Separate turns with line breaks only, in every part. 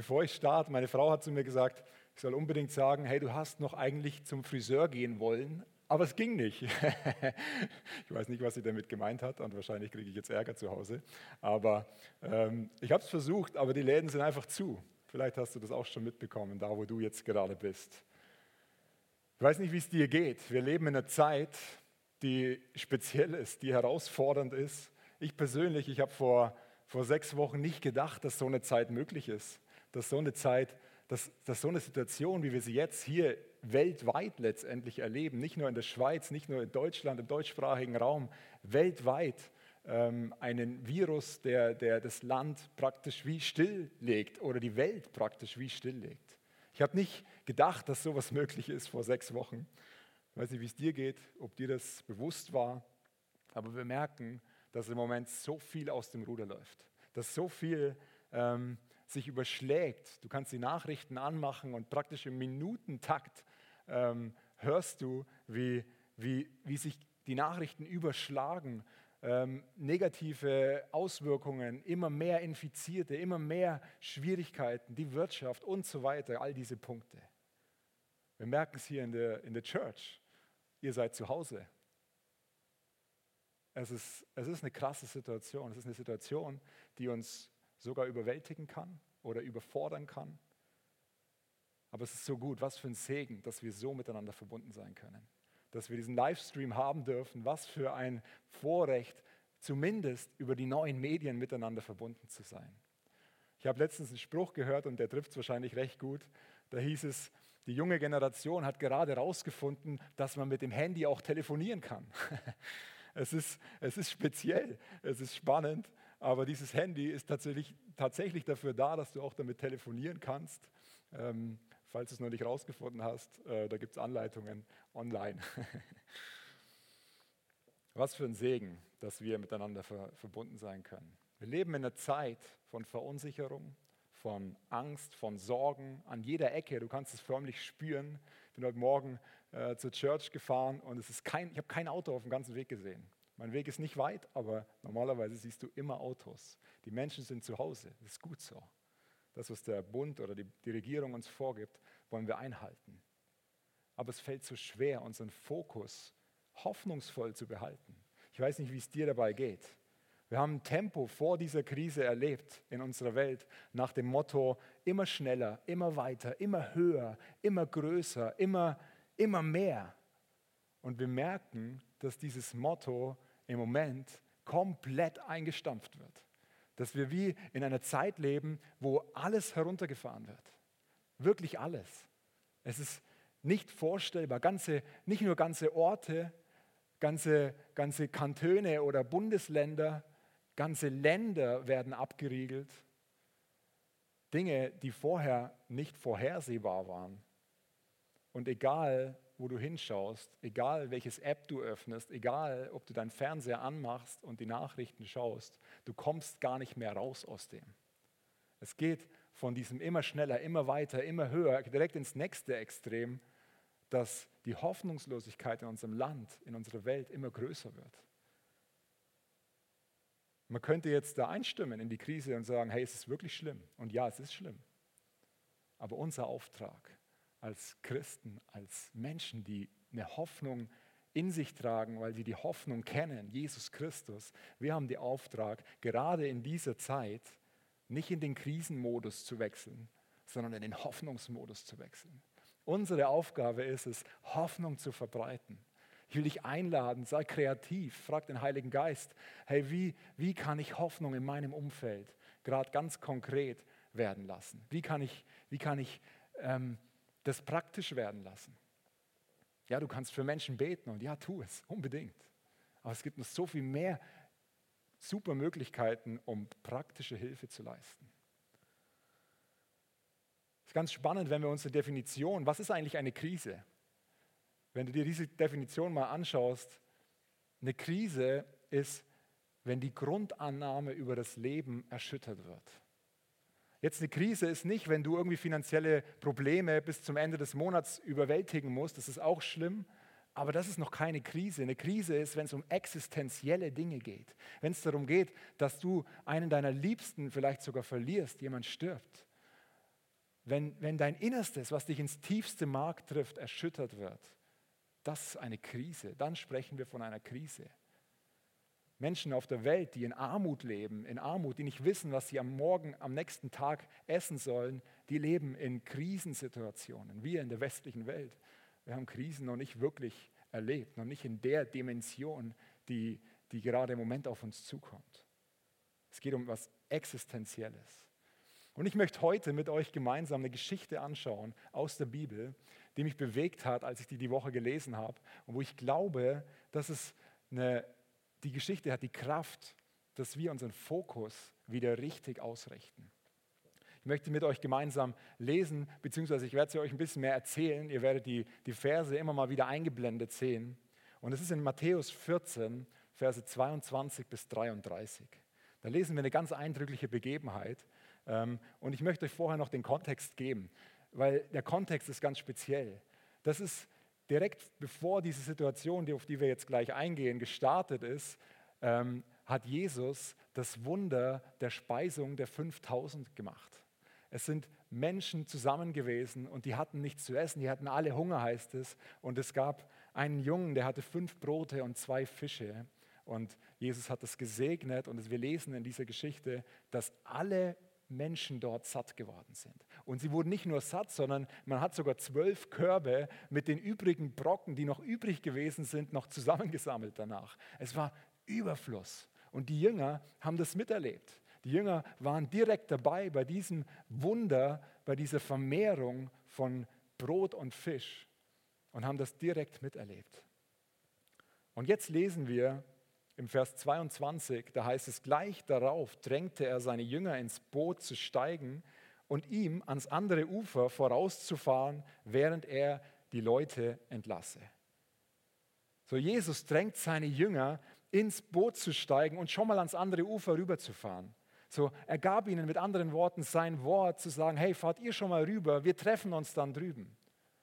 bevor ich starte, meine Frau hat zu mir gesagt, ich soll unbedingt sagen, hey, du hast noch eigentlich zum Friseur gehen wollen, aber es ging nicht. ich weiß nicht, was sie damit gemeint hat und wahrscheinlich kriege ich jetzt Ärger zu Hause. Aber ähm, ich habe es versucht, aber die Läden sind einfach zu. Vielleicht hast du das auch schon mitbekommen, da wo du jetzt gerade bist. Ich weiß nicht, wie es dir geht. Wir leben in einer Zeit, die speziell ist, die herausfordernd ist. Ich persönlich, ich habe vor, vor sechs Wochen nicht gedacht, dass so eine Zeit möglich ist. Dass so eine Zeit, dass, dass so eine Situation, wie wir sie jetzt hier weltweit letztendlich erleben, nicht nur in der Schweiz, nicht nur in Deutschland, im deutschsprachigen Raum, weltweit ähm, einen Virus, der, der das Land praktisch wie stilllegt oder die Welt praktisch wie stilllegt. Ich habe nicht gedacht, dass sowas möglich ist vor sechs Wochen. Ich weiß nicht, wie es dir geht, ob dir das bewusst war, aber wir merken, dass im Moment so viel aus dem Ruder läuft, dass so viel ähm, sich überschlägt. Du kannst die Nachrichten anmachen und praktisch im Minutentakt ähm, hörst du, wie, wie, wie sich die Nachrichten überschlagen, ähm, negative Auswirkungen, immer mehr Infizierte, immer mehr Schwierigkeiten, die Wirtschaft und so weiter, all diese Punkte. Wir merken es hier in der, in der Church. Ihr seid zu Hause. Es ist, es ist eine krasse Situation. Es ist eine Situation, die uns sogar überwältigen kann oder überfordern kann. Aber es ist so gut, was für ein Segen, dass wir so miteinander verbunden sein können. Dass wir diesen Livestream haben dürfen, was für ein Vorrecht, zumindest über die neuen Medien miteinander verbunden zu sein. Ich habe letztens einen Spruch gehört und der trifft es wahrscheinlich recht gut. Da hieß es, die junge Generation hat gerade herausgefunden, dass man mit dem Handy auch telefonieren kann. Es ist, es ist speziell, es ist spannend, aber dieses Handy ist tatsächlich, tatsächlich dafür da, dass du auch damit telefonieren kannst. Ähm, falls du es noch nicht rausgefunden hast, äh, da gibt es Anleitungen online. Was für ein Segen, dass wir miteinander ver verbunden sein können. Wir leben in einer Zeit von Verunsicherung, von Angst, von Sorgen an jeder Ecke. Du kannst es förmlich spüren. Ich bin heute Morgen äh, zur Church gefahren und es ist kein, ich habe kein Auto auf dem ganzen Weg gesehen. Mein Weg ist nicht weit, aber normalerweise siehst du immer Autos. Die Menschen sind zu Hause. Das ist gut so. Das, was der Bund oder die, die Regierung uns vorgibt, wollen wir einhalten. Aber es fällt so schwer, unseren Fokus hoffnungsvoll zu behalten. Ich weiß nicht, wie es dir dabei geht. Wir haben ein Tempo vor dieser Krise erlebt in unserer Welt nach dem Motto immer schneller, immer weiter, immer höher, immer größer, immer, immer mehr. Und wir merken, dass dieses Motto im Moment komplett eingestampft wird. Dass wir wie in einer Zeit leben, wo alles heruntergefahren wird. Wirklich alles. Es ist nicht vorstellbar. Ganze, nicht nur ganze Orte, ganze, ganze Kantone oder Bundesländer, ganze Länder werden abgeriegelt. Dinge, die vorher nicht vorhersehbar waren. Und egal, wo du hinschaust, egal welches App du öffnest, egal ob du deinen Fernseher anmachst und die Nachrichten schaust, du kommst gar nicht mehr raus aus dem. Es geht von diesem immer schneller, immer weiter, immer höher, direkt ins nächste Extrem, dass die Hoffnungslosigkeit in unserem Land, in unserer Welt immer größer wird. Man könnte jetzt da einstimmen in die Krise und sagen, hey, es ist wirklich schlimm. Und ja, es ist schlimm. Aber unser Auftrag als Christen, als Menschen, die eine Hoffnung in sich tragen, weil sie die Hoffnung kennen, Jesus Christus. Wir haben den Auftrag, gerade in dieser Zeit nicht in den Krisenmodus zu wechseln, sondern in den Hoffnungsmodus zu wechseln. Unsere Aufgabe ist es, Hoffnung zu verbreiten. Ich will dich einladen, sei kreativ, frag den Heiligen Geist, hey, wie, wie kann ich Hoffnung in meinem Umfeld gerade ganz konkret werden lassen? Wie kann ich, wie kann ich ähm, das praktisch werden lassen. Ja, du kannst für Menschen beten und ja, tu es, unbedingt. Aber es gibt noch so viel mehr super Möglichkeiten, um praktische Hilfe zu leisten. Es ist ganz spannend, wenn wir uns eine Definition, was ist eigentlich eine Krise? Wenn du dir diese Definition mal anschaust, eine Krise ist, wenn die Grundannahme über das Leben erschüttert wird. Jetzt eine Krise ist nicht, wenn du irgendwie finanzielle Probleme bis zum Ende des Monats überwältigen musst, das ist auch schlimm, aber das ist noch keine Krise. Eine Krise ist, wenn es um existenzielle Dinge geht. Wenn es darum geht, dass du einen deiner Liebsten vielleicht sogar verlierst, jemand stirbt. wenn, wenn dein Innerstes, was dich ins tiefste Mark trifft, erschüttert wird, das ist eine Krise. Dann sprechen wir von einer Krise. Menschen auf der Welt, die in Armut leben, in Armut, die nicht wissen, was sie am Morgen, am nächsten Tag essen sollen, die leben in Krisensituationen. Wir in der westlichen Welt, wir haben Krisen noch nicht wirklich erlebt, noch nicht in der Dimension, die, die gerade im Moment auf uns zukommt. Es geht um etwas Existenzielles. Und ich möchte heute mit euch gemeinsam eine Geschichte anschauen aus der Bibel, die mich bewegt hat, als ich die die Woche gelesen habe und wo ich glaube, dass es eine, die Geschichte hat die Kraft, dass wir unseren Fokus wieder richtig ausrichten. Ich möchte mit euch gemeinsam lesen, beziehungsweise ich werde sie euch ein bisschen mehr erzählen. Ihr werdet die, die Verse immer mal wieder eingeblendet sehen. Und es ist in Matthäus 14, Verse 22 bis 33. Da lesen wir eine ganz eindrückliche Begebenheit. Ähm, und ich möchte euch vorher noch den Kontext geben, weil der Kontext ist ganz speziell. Das ist direkt bevor diese Situation, auf die wir jetzt gleich eingehen, gestartet ist, ähm, hat Jesus das Wunder der Speisung der 5000 gemacht. Es sind Menschen zusammen gewesen und die hatten nichts zu essen, die hatten alle Hunger, heißt es. Und es gab einen Jungen, der hatte fünf Brote und zwei Fische. Und Jesus hat das gesegnet und wir lesen in dieser Geschichte, dass alle Menschen dort satt geworden sind. Und sie wurden nicht nur satt, sondern man hat sogar zwölf Körbe mit den übrigen Brocken, die noch übrig gewesen sind, noch zusammengesammelt danach. Es war Überfluss. Und die Jünger haben das miterlebt. Die Jünger waren direkt dabei bei diesem Wunder, bei dieser Vermehrung von Brot und Fisch und haben das direkt miterlebt. Und jetzt lesen wir im Vers 22, da heißt es, gleich darauf drängte er seine Jünger ins Boot zu steigen und ihm ans andere Ufer vorauszufahren, während er die Leute entlasse. So, Jesus drängt seine Jünger, ins Boot zu steigen und schon mal ans andere Ufer rüberzufahren. So, er gab ihnen mit anderen Worten sein Wort zu sagen, hey, fahrt ihr schon mal rüber, wir treffen uns dann drüben.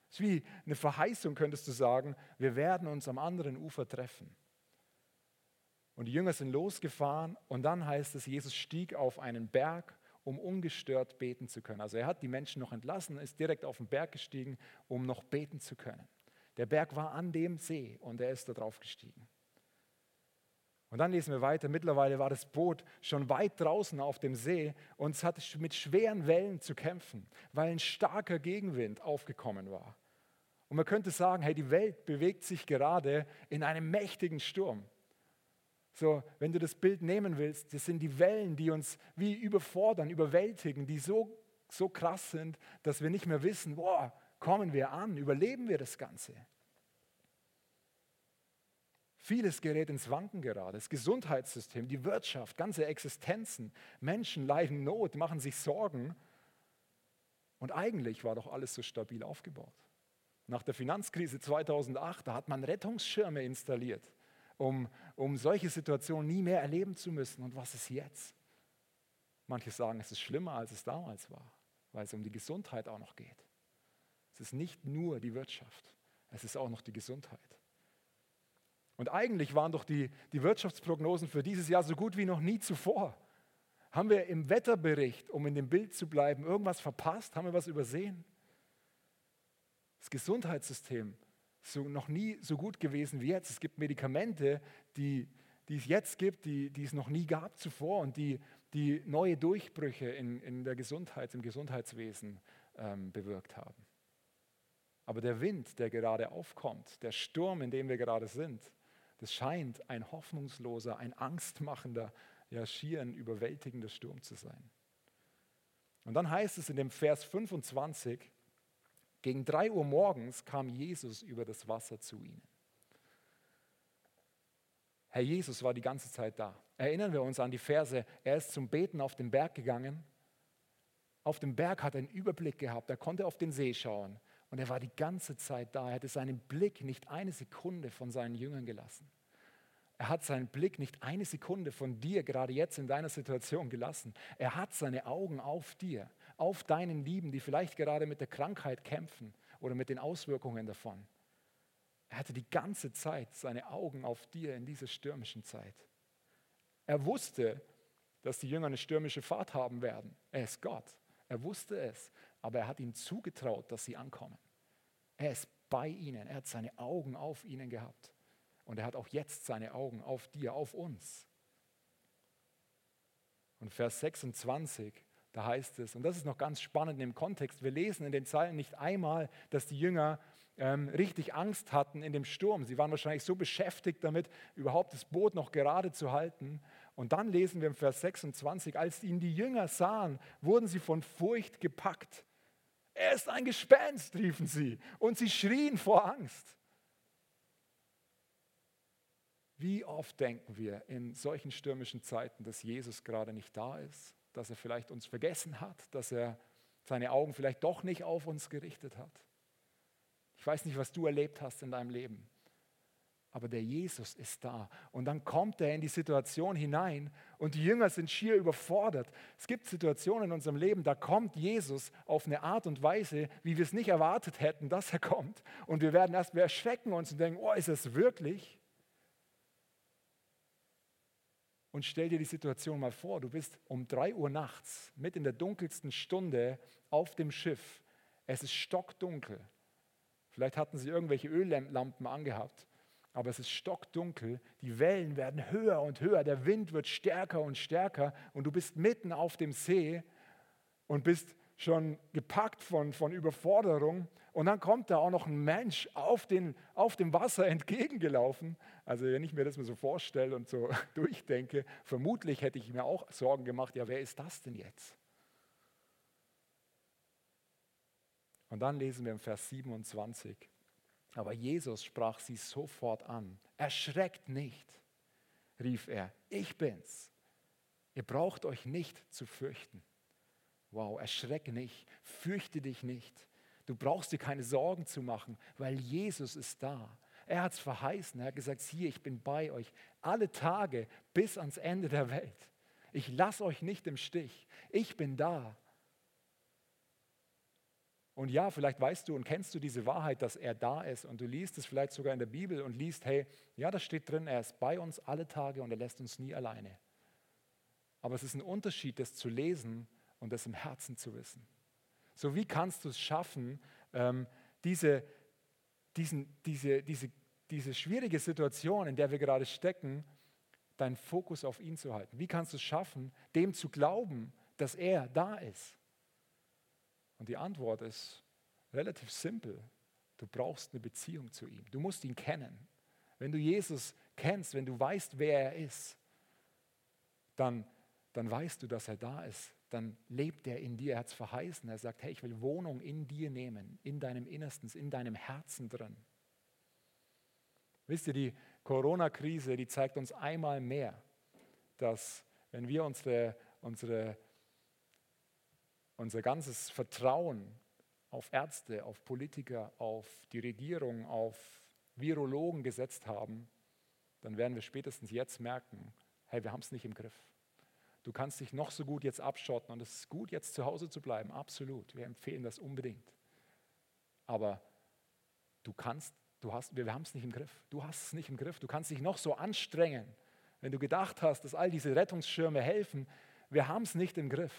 Es ist wie eine Verheißung, könntest du sagen, wir werden uns am anderen Ufer treffen. Und die Jünger sind losgefahren und dann heißt es, Jesus stieg auf einen Berg, um ungestört beten zu können. Also er hat die Menschen noch entlassen, ist direkt auf den Berg gestiegen, um noch beten zu können. Der Berg war an dem See und er ist da drauf gestiegen. Und dann lesen wir weiter, mittlerweile war das Boot schon weit draußen auf dem See und es hatte mit schweren Wellen zu kämpfen, weil ein starker Gegenwind aufgekommen war. Und man könnte sagen, hey, die Welt bewegt sich gerade in einem mächtigen Sturm. So, wenn du das Bild nehmen willst, das sind die Wellen, die uns wie überfordern, überwältigen, die so, so krass sind, dass wir nicht mehr wissen, boah, kommen wir an, überleben wir das Ganze. Vieles gerät ins Wanken gerade. Das Gesundheitssystem, die Wirtschaft, ganze Existenzen. Menschen leiden Not, machen sich Sorgen. Und eigentlich war doch alles so stabil aufgebaut. Nach der Finanzkrise 2008, da hat man Rettungsschirme installiert um, um solche Situationen nie mehr erleben zu müssen. Und was ist jetzt? Manche sagen, es ist schlimmer, als es damals war, weil es um die Gesundheit auch noch geht. Es ist nicht nur die Wirtschaft, es ist auch noch die Gesundheit. Und eigentlich waren doch die, die Wirtschaftsprognosen für dieses Jahr so gut wie noch nie zuvor. Haben wir im Wetterbericht, um in dem Bild zu bleiben, irgendwas verpasst? Haben wir was übersehen? Das Gesundheitssystem so, noch nie so gut gewesen wie jetzt. Es gibt Medikamente, die, die es jetzt gibt, die, die es noch nie gab zuvor und die, die neue Durchbrüche in, in der Gesundheit, im Gesundheitswesen ähm, bewirkt haben. Aber der Wind, der gerade aufkommt, der Sturm, in dem wir gerade sind, das scheint ein hoffnungsloser, ein angstmachender, ja schier ein überwältigender Sturm zu sein. Und dann heißt es in dem Vers 25, gegen drei Uhr morgens kam Jesus über das Wasser zu ihnen. Herr Jesus war die ganze Zeit da. Erinnern wir uns an die Verse, er ist zum Beten auf den Berg gegangen. Auf dem Berg hat er einen Überblick gehabt, er konnte auf den See schauen und er war die ganze Zeit da. Er hatte seinen Blick nicht eine Sekunde von seinen Jüngern gelassen. Er hat seinen Blick nicht eine Sekunde von dir gerade jetzt in deiner Situation gelassen. Er hat seine Augen auf dir auf deinen Lieben, die vielleicht gerade mit der Krankheit kämpfen oder mit den Auswirkungen davon. Er hatte die ganze Zeit seine Augen auf dir in dieser stürmischen Zeit. Er wusste, dass die Jünger eine stürmische Fahrt haben werden. Er ist Gott. Er wusste es, aber er hat ihnen zugetraut, dass sie ankommen. Er ist bei ihnen, er hat seine Augen auf ihnen gehabt. Und er hat auch jetzt seine Augen auf dir, auf uns. Und Vers 26, da heißt es, und das ist noch ganz spannend im Kontext, wir lesen in den Zeilen nicht einmal, dass die Jünger ähm, richtig Angst hatten in dem Sturm. Sie waren wahrscheinlich so beschäftigt damit, überhaupt das Boot noch gerade zu halten. Und dann lesen wir im Vers 26, als ihn die Jünger sahen, wurden sie von Furcht gepackt. Er ist ein Gespenst, riefen sie, und sie schrien vor Angst. Wie oft denken wir in solchen stürmischen Zeiten, dass Jesus gerade nicht da ist, dass er vielleicht uns vergessen hat, dass er seine Augen vielleicht doch nicht auf uns gerichtet hat. Ich weiß nicht, was du erlebt hast in deinem Leben, aber der Jesus ist da. Und dann kommt er in die Situation hinein und die Jünger sind schier überfordert. Es gibt Situationen in unserem Leben, da kommt Jesus auf eine Art und Weise, wie wir es nicht erwartet hätten, dass er kommt. Und wir werden erst, wir erschrecken uns und denken, oh, ist es wirklich? Und stell dir die Situation mal vor, du bist um drei Uhr nachts, mit in der dunkelsten Stunde auf dem Schiff. Es ist stockdunkel. Vielleicht hatten sie irgendwelche Öllampen angehabt, aber es ist stockdunkel. Die Wellen werden höher und höher, der Wind wird stärker und stärker und du bist mitten auf dem See und bist schon gepackt von, von Überforderung. Und dann kommt da auch noch ein Mensch auf, den, auf dem Wasser entgegengelaufen. Also wenn ich mir das mal so vorstelle und so durchdenke, vermutlich hätte ich mir auch Sorgen gemacht, ja, wer ist das denn jetzt? Und dann lesen wir im Vers 27, aber Jesus sprach sie sofort an. Erschreckt nicht, rief er, ich bin's. Ihr braucht euch nicht zu fürchten. Wow, erschrecke nicht, fürchte dich nicht. Du brauchst dir keine Sorgen zu machen, weil Jesus ist da. Er hat es verheißen. Er hat gesagt, hier, ich bin bei euch alle Tage bis ans Ende der Welt. Ich lasse euch nicht im Stich. Ich bin da. Und ja, vielleicht weißt du und kennst du diese Wahrheit, dass er da ist und du liest es vielleicht sogar in der Bibel und liest, hey, ja, da steht drin, er ist bei uns alle Tage und er lässt uns nie alleine. Aber es ist ein Unterschied, das zu lesen und das im Herzen zu wissen. So wie kannst du es schaffen, ähm, diese, diesen, diese, diese, diese schwierige Situation, in der wir gerade stecken, deinen Fokus auf ihn zu halten? Wie kannst du es schaffen, dem zu glauben, dass er da ist? Und die Antwort ist relativ simpel. Du brauchst eine Beziehung zu ihm. Du musst ihn kennen. Wenn du Jesus kennst, wenn du weißt, wer er ist, dann, dann weißt du, dass er da ist dann lebt er in dir. Er hat es verheißen. Er sagt, hey, ich will Wohnung in dir nehmen, in deinem Innersten, in deinem Herzen drin. Wisst ihr, die Corona-Krise, die zeigt uns einmal mehr, dass wenn wir unsere, unsere, unser ganzes Vertrauen auf Ärzte, auf Politiker, auf die Regierung, auf Virologen gesetzt haben, dann werden wir spätestens jetzt merken, hey, wir haben es nicht im Griff. Du kannst dich noch so gut jetzt abschotten und es ist gut, jetzt zu Hause zu bleiben, absolut. Wir empfehlen das unbedingt. Aber du kannst, du hast, wir, haben es nicht im Griff. Du hast es nicht im Griff. Du kannst dich noch so anstrengen, wenn du gedacht hast, dass all diese Rettungsschirme helfen. Wir haben es nicht im Griff.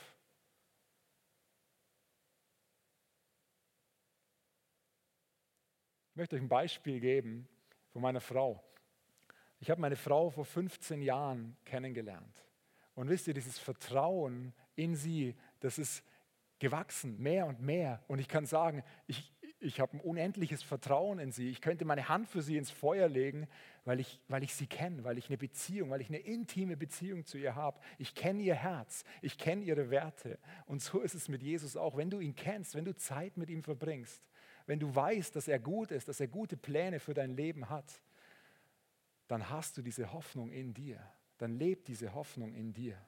Ich möchte euch ein Beispiel geben von meiner Frau. Ich habe meine Frau vor 15 Jahren kennengelernt. Und wisst ihr, dieses Vertrauen in sie, das ist gewachsen, mehr und mehr. Und ich kann sagen, ich, ich habe ein unendliches Vertrauen in sie. Ich könnte meine Hand für sie ins Feuer legen, weil ich, weil ich sie kenne, weil ich eine Beziehung, weil ich eine intime Beziehung zu ihr habe. Ich kenne ihr Herz, ich kenne ihre Werte. Und so ist es mit Jesus auch. Wenn du ihn kennst, wenn du Zeit mit ihm verbringst, wenn du weißt, dass er gut ist, dass er gute Pläne für dein Leben hat, dann hast du diese Hoffnung in dir dann lebt diese Hoffnung in dir.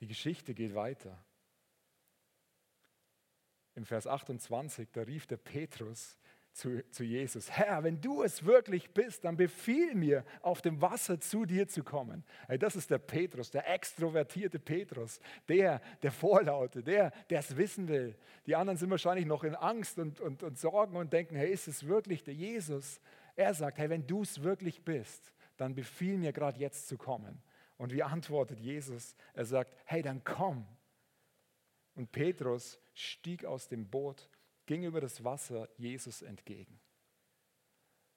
Die Geschichte geht weiter. Im Vers 28, da rief der Petrus zu, zu, Jesus, Herr, wenn du es wirklich bist, dann befiehl mir, auf dem Wasser zu dir zu kommen. Hey, das ist der Petrus, der extrovertierte Petrus, der, der Vorlaute, der, der es wissen will. Die anderen sind wahrscheinlich noch in Angst und, und, und Sorgen und denken, hey, ist es wirklich der Jesus? Er sagt, hey, wenn du es wirklich bist, dann befiehl mir gerade jetzt zu kommen. Und wie antwortet Jesus? Er sagt, hey, dann komm, Und Petrus stieg aus dem Boot, ging über das Wasser Jesus entgegen.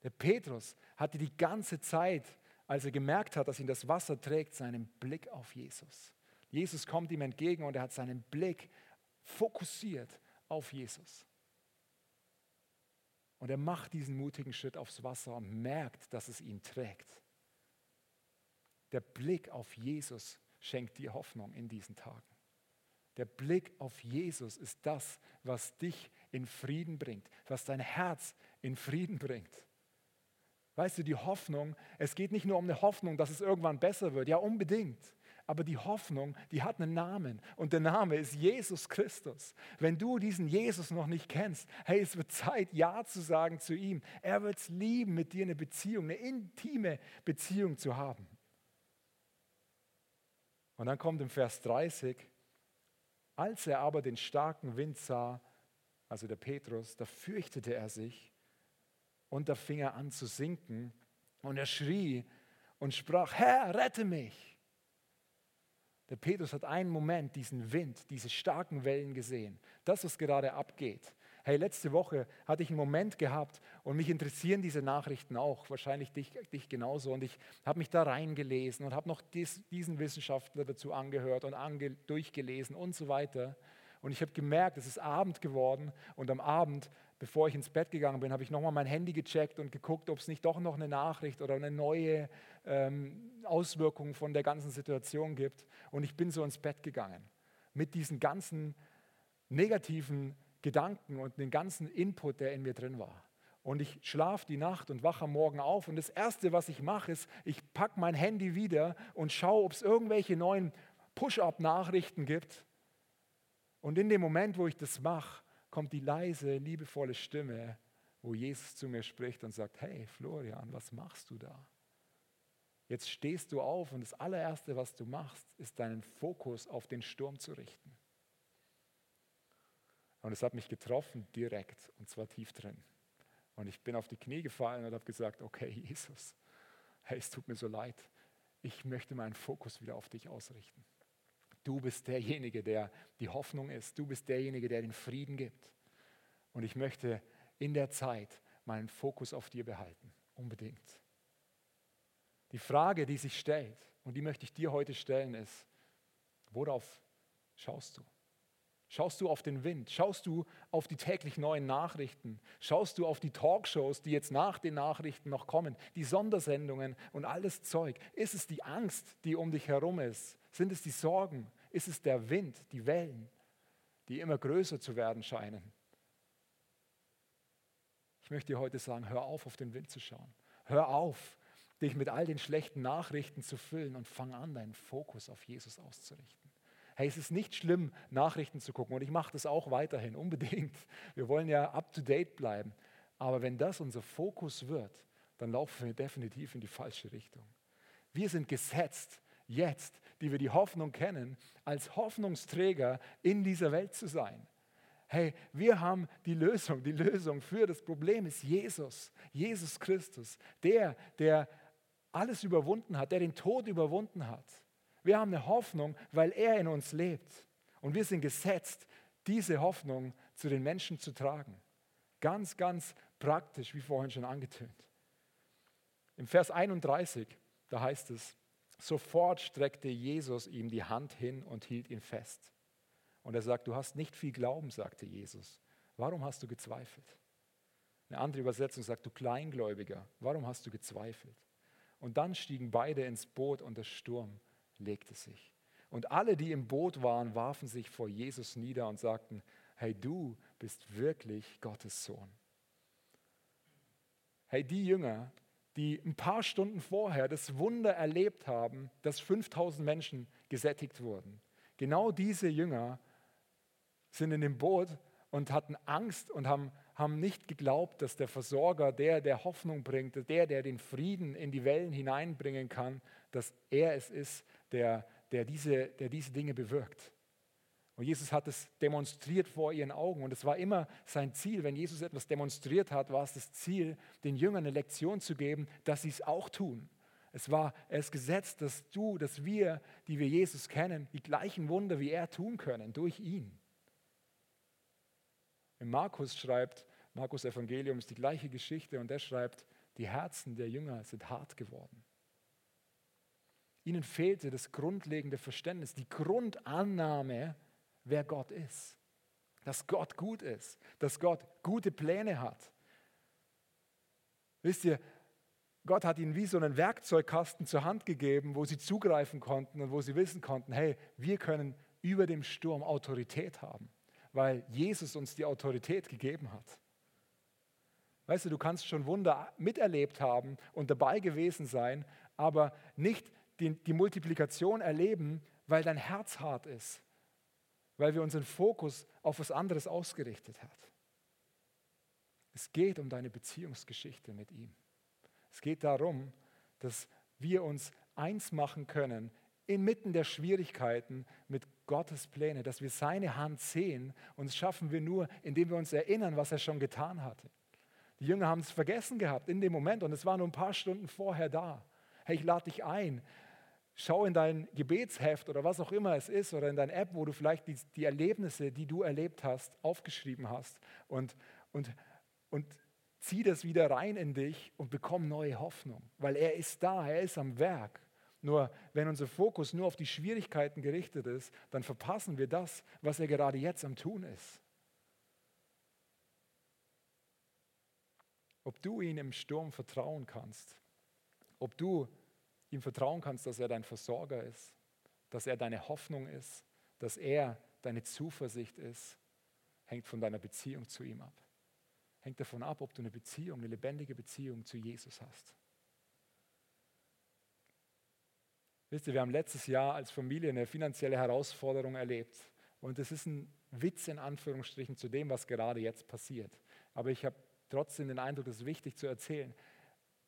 Der Petrus hatte die ganze Zeit, als er gemerkt hat, dass ihn das Wasser trägt, seinen Blick auf Jesus. Jesus kommt ihm entgegen und er hat seinen Blick fokussiert auf Jesus. Und er macht diesen mutigen Schritt aufs Wasser und merkt, dass es ihn trägt. Der Blick auf Jesus schenkt dir Hoffnung in diesen Tagen. Der Blick auf Jesus ist das, was dich in Frieden bringt, was dein Herz in Frieden bringt. Weißt du, die Hoffnung, es geht nicht nur um eine Hoffnung, dass es irgendwann besser wird, ja unbedingt. Aber die Hoffnung, die hat einen Namen und der Name ist Jesus Christus. Wenn du diesen Jesus noch nicht kennst, hey, es wird Zeit, Ja zu sagen zu ihm. Er wird es lieben, mit dir eine Beziehung, eine intime Beziehung zu haben. Und dann kommt im Vers 30, als er aber den starken Wind sah, also der Petrus, da fürchtete er sich und da fing er an zu sinken und er schrie und sprach, Herr, rette mich. Der Petrus hat einen Moment diesen Wind, diese starken Wellen gesehen, das, was gerade abgeht. Hey, letzte Woche hatte ich einen Moment gehabt und mich interessieren diese Nachrichten auch, wahrscheinlich dich, dich genauso. Und ich habe mich da reingelesen und habe noch dies, diesen Wissenschaftler dazu angehört und ange, durchgelesen und so weiter. Und ich habe gemerkt, es ist Abend geworden und am Abend, bevor ich ins Bett gegangen bin, habe ich nochmal mein Handy gecheckt und geguckt, ob es nicht doch noch eine Nachricht oder eine neue ähm, Auswirkung von der ganzen Situation gibt. Und ich bin so ins Bett gegangen mit diesen ganzen negativen Gedanken und den ganzen Input, der in mir drin war. Und ich schlafe die Nacht und wache am Morgen auf. Und das Erste, was ich mache, ist, ich packe mein Handy wieder und schaue, ob es irgendwelche neuen Push-up-Nachrichten gibt. Und in dem Moment, wo ich das mache, kommt die leise, liebevolle Stimme, wo Jesus zu mir spricht und sagt, hey Florian, was machst du da? Jetzt stehst du auf und das allererste, was du machst, ist deinen Fokus auf den Sturm zu richten. Und es hat mich getroffen direkt und zwar tief drin. Und ich bin auf die Knie gefallen und habe gesagt, okay Jesus, hey, es tut mir so leid. Ich möchte meinen Fokus wieder auf dich ausrichten. Du bist derjenige, der die Hoffnung ist. Du bist derjenige, der den Frieden gibt. Und ich möchte in der Zeit meinen Fokus auf dir behalten. Unbedingt. Die Frage, die sich stellt, und die möchte ich dir heute stellen, ist, worauf schaust du? Schaust du auf den Wind? Schaust du auf die täglich neuen Nachrichten? Schaust du auf die Talkshows, die jetzt nach den Nachrichten noch kommen? Die Sondersendungen und alles Zeug? Ist es die Angst, die um dich herum ist? Sind es die Sorgen? Ist es der Wind, die Wellen, die immer größer zu werden scheinen? Ich möchte dir heute sagen, hör auf, auf den Wind zu schauen. Hör auf, dich mit all den schlechten Nachrichten zu füllen und fang an, deinen Fokus auf Jesus auszurichten. Hey, es ist nicht schlimm, Nachrichten zu gucken und ich mache das auch weiterhin, unbedingt. Wir wollen ja up-to-date bleiben. Aber wenn das unser Fokus wird, dann laufen wir definitiv in die falsche Richtung. Wir sind gesetzt, jetzt, die wir die Hoffnung kennen, als Hoffnungsträger in dieser Welt zu sein. Hey, wir haben die Lösung. Die Lösung für das Problem ist Jesus, Jesus Christus, der, der alles überwunden hat, der den Tod überwunden hat. Wir haben eine Hoffnung, weil er in uns lebt. Und wir sind gesetzt, diese Hoffnung zu den Menschen zu tragen. Ganz, ganz praktisch, wie vorhin schon angetönt. Im Vers 31, da heißt es, sofort streckte Jesus ihm die Hand hin und hielt ihn fest. Und er sagt, du hast nicht viel Glauben, sagte Jesus. Warum hast du gezweifelt? Eine andere Übersetzung sagt, du Kleingläubiger, warum hast du gezweifelt? Und dann stiegen beide ins Boot und der Sturm legte sich. Und alle, die im Boot waren, warfen sich vor Jesus nieder und sagten, hey, du bist wirklich Gottes Sohn. Hey, die Jünger, die ein paar Stunden vorher das Wunder erlebt haben, dass 5000 Menschen gesättigt wurden. Genau diese Jünger sind in dem Boot und hatten Angst und haben, haben nicht geglaubt, dass der Versorger, der, der Hoffnung bringt, der, der den Frieden in die Wellen hineinbringen kann, dass er es ist, der, der, diese, der diese Dinge bewirkt. Und Jesus hat es demonstriert vor ihren Augen. Und es war immer sein Ziel, wenn Jesus etwas demonstriert hat, war es das Ziel, den Jüngern eine Lektion zu geben, dass sie es auch tun. Es war es gesetzt, dass du, dass wir, die wir Jesus kennen, die gleichen Wunder wie er tun können durch ihn. Im Markus schreibt, Markus Evangelium ist die gleiche Geschichte und er schreibt, die Herzen der Jünger sind hart geworden. Ihnen fehlte das grundlegende Verständnis, die Grundannahme, wer Gott ist. Dass Gott gut ist, dass Gott gute Pläne hat. Wisst ihr, Gott hat ihnen wie so einen Werkzeugkasten zur Hand gegeben, wo sie zugreifen konnten und wo sie wissen konnten, hey, wir können über dem Sturm Autorität haben, weil Jesus uns die Autorität gegeben hat. Weißt du, du kannst schon Wunder miterlebt haben und dabei gewesen sein, aber nicht die, die Multiplikation erleben, weil dein Herz hart ist, weil wir unseren Fokus auf was anderes ausgerichtet hat. Es geht um deine Beziehungsgeschichte mit ihm. Es geht darum, dass wir uns eins machen können inmitten der Schwierigkeiten mit Gottes Pläne, dass wir seine Hand sehen und das schaffen wir nur, indem wir uns erinnern, was er schon getan hatte. Die Jünger haben es vergessen gehabt in dem Moment und es war nur ein paar Stunden vorher da. Hey, ich lade dich ein, schau in dein Gebetsheft oder was auch immer es ist oder in deine App, wo du vielleicht die, die Erlebnisse, die du erlebt hast, aufgeschrieben hast und, und, und zieh das wieder rein in dich und bekomm neue Hoffnung, weil er ist da, er ist am Werk. Nur wenn unser Fokus nur auf die Schwierigkeiten gerichtet ist, dann verpassen wir das, was er gerade jetzt am Tun ist. Ob du ihm im Sturm vertrauen kannst, ob du ihm vertrauen kannst, dass er dein Versorger ist, dass er deine Hoffnung ist, dass er deine Zuversicht ist, hängt von deiner Beziehung zu ihm ab. Hängt davon ab, ob du eine Beziehung, eine lebendige Beziehung zu Jesus hast. Wisst ihr, wir haben letztes Jahr als Familie eine finanzielle Herausforderung erlebt. Und es ist ein Witz in Anführungsstrichen zu dem, was gerade jetzt passiert. Aber ich habe trotzdem den Eindruck, es ist wichtig zu erzählen,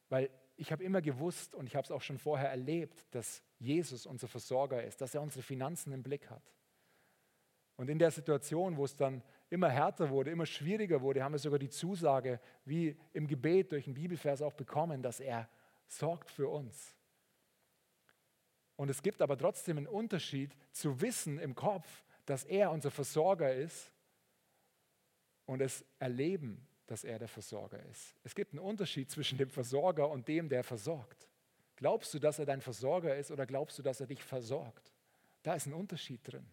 weil ich habe immer gewusst und ich habe es auch schon vorher erlebt, dass Jesus unser Versorger ist, dass er unsere Finanzen im Blick hat. Und in der Situation, wo es dann immer härter wurde, immer schwieriger wurde, haben wir sogar die Zusage, wie im Gebet durch einen Bibelvers auch bekommen, dass er sorgt für uns. Und es gibt aber trotzdem einen Unterschied zu wissen im Kopf, dass er unser Versorger ist und es erleben dass er der Versorger ist. Es gibt einen Unterschied zwischen dem Versorger und dem, der versorgt. Glaubst du, dass er dein Versorger ist oder glaubst du, dass er dich versorgt? Da ist ein Unterschied drin.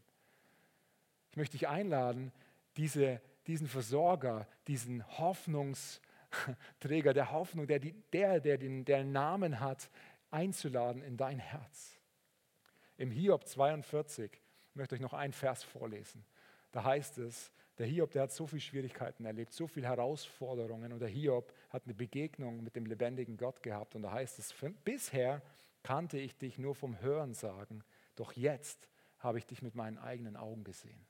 Ich möchte dich einladen, diese, diesen Versorger, diesen Hoffnungsträger der Hoffnung, der, der, der den der Namen hat, einzuladen in dein Herz. Im Hiob 42, ich möchte euch noch einen Vers vorlesen. Da heißt es, der Hiob, der hat so viele Schwierigkeiten erlebt, so viele Herausforderungen. Und der Hiob hat eine Begegnung mit dem lebendigen Gott gehabt. Und da heißt es, bisher kannte ich dich nur vom Hören sagen, doch jetzt habe ich dich mit meinen eigenen Augen gesehen.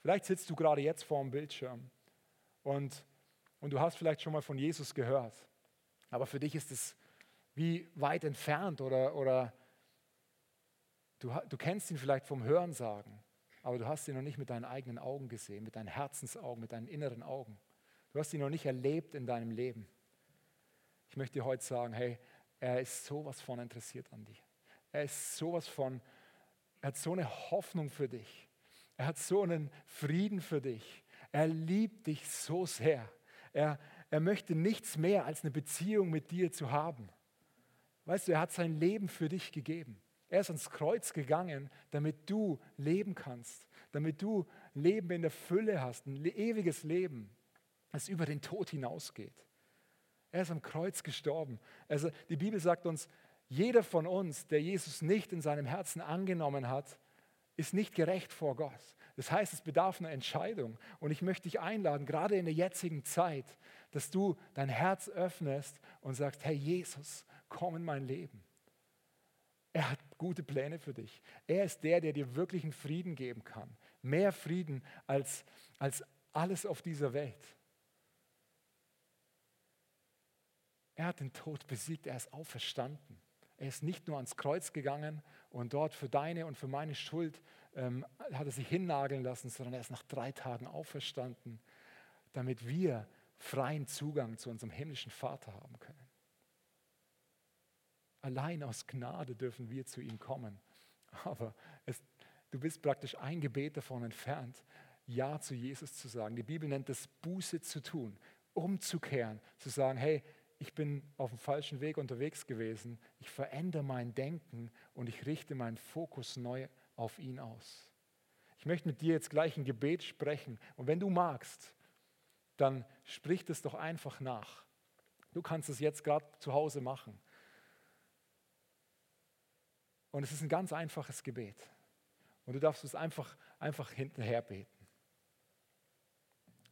Vielleicht sitzt du gerade jetzt vor dem Bildschirm und, und du hast vielleicht schon mal von Jesus gehört, aber für dich ist es wie weit entfernt oder, oder du, du kennst ihn vielleicht vom Hören sagen aber du hast ihn noch nicht mit deinen eigenen Augen gesehen, mit deinen Herzensaugen, mit deinen inneren Augen. Du hast ihn noch nicht erlebt in deinem Leben. Ich möchte dir heute sagen, hey, er ist sowas von interessiert an dir. Er ist sowas von, er hat so eine Hoffnung für dich. Er hat so einen Frieden für dich. Er liebt dich so sehr. Er, er möchte nichts mehr als eine Beziehung mit dir zu haben. Weißt du, er hat sein Leben für dich gegeben. Er ist ans Kreuz gegangen, damit du leben kannst, damit du Leben in der Fülle hast, ein ewiges Leben, das über den Tod hinausgeht. Er ist am Kreuz gestorben. Also die Bibel sagt uns, jeder von uns, der Jesus nicht in seinem Herzen angenommen hat, ist nicht gerecht vor Gott. Das heißt, es bedarf einer Entscheidung. Und ich möchte dich einladen, gerade in der jetzigen Zeit, dass du dein Herz öffnest und sagst, Herr Jesus, komm in mein Leben. Er hat gute Pläne für dich. Er ist der, der dir wirklichen Frieden geben kann. Mehr Frieden als, als alles auf dieser Welt. Er hat den Tod besiegt, er ist auferstanden. Er ist nicht nur ans Kreuz gegangen und dort für deine und für meine Schuld ähm, hat er sich hinnageln lassen, sondern er ist nach drei Tagen auferstanden, damit wir freien Zugang zu unserem himmlischen Vater haben können. Allein aus Gnade dürfen wir zu ihm kommen. Aber es, du bist praktisch ein Gebet davon entfernt, Ja zu Jesus zu sagen. Die Bibel nennt es Buße zu tun, umzukehren, zu sagen, hey, ich bin auf dem falschen Weg unterwegs gewesen, ich verändere mein Denken und ich richte meinen Fokus neu auf ihn aus. Ich möchte mit dir jetzt gleich ein Gebet sprechen und wenn du magst, dann sprich es doch einfach nach. Du kannst es jetzt gerade zu Hause machen. Und es ist ein ganz einfaches Gebet. Und du darfst es einfach, einfach hinterher beten.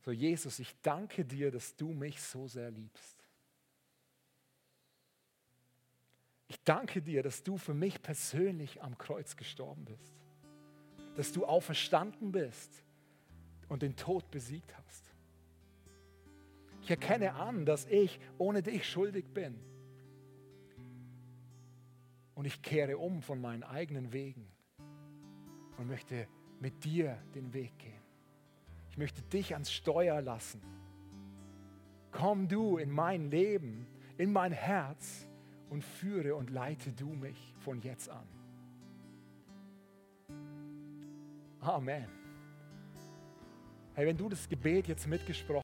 So, Jesus, ich danke dir, dass du mich so sehr liebst. Ich danke dir, dass du für mich persönlich am Kreuz gestorben bist. Dass du auferstanden bist und den Tod besiegt hast. Ich erkenne an, dass ich ohne dich schuldig bin. Und ich kehre um von meinen eigenen Wegen und möchte mit dir den Weg gehen. Ich möchte dich ans Steuer lassen. Komm du in mein Leben, in mein Herz und führe und leite du mich von jetzt an. Amen. Hey, wenn du das Gebet jetzt mitgesprochen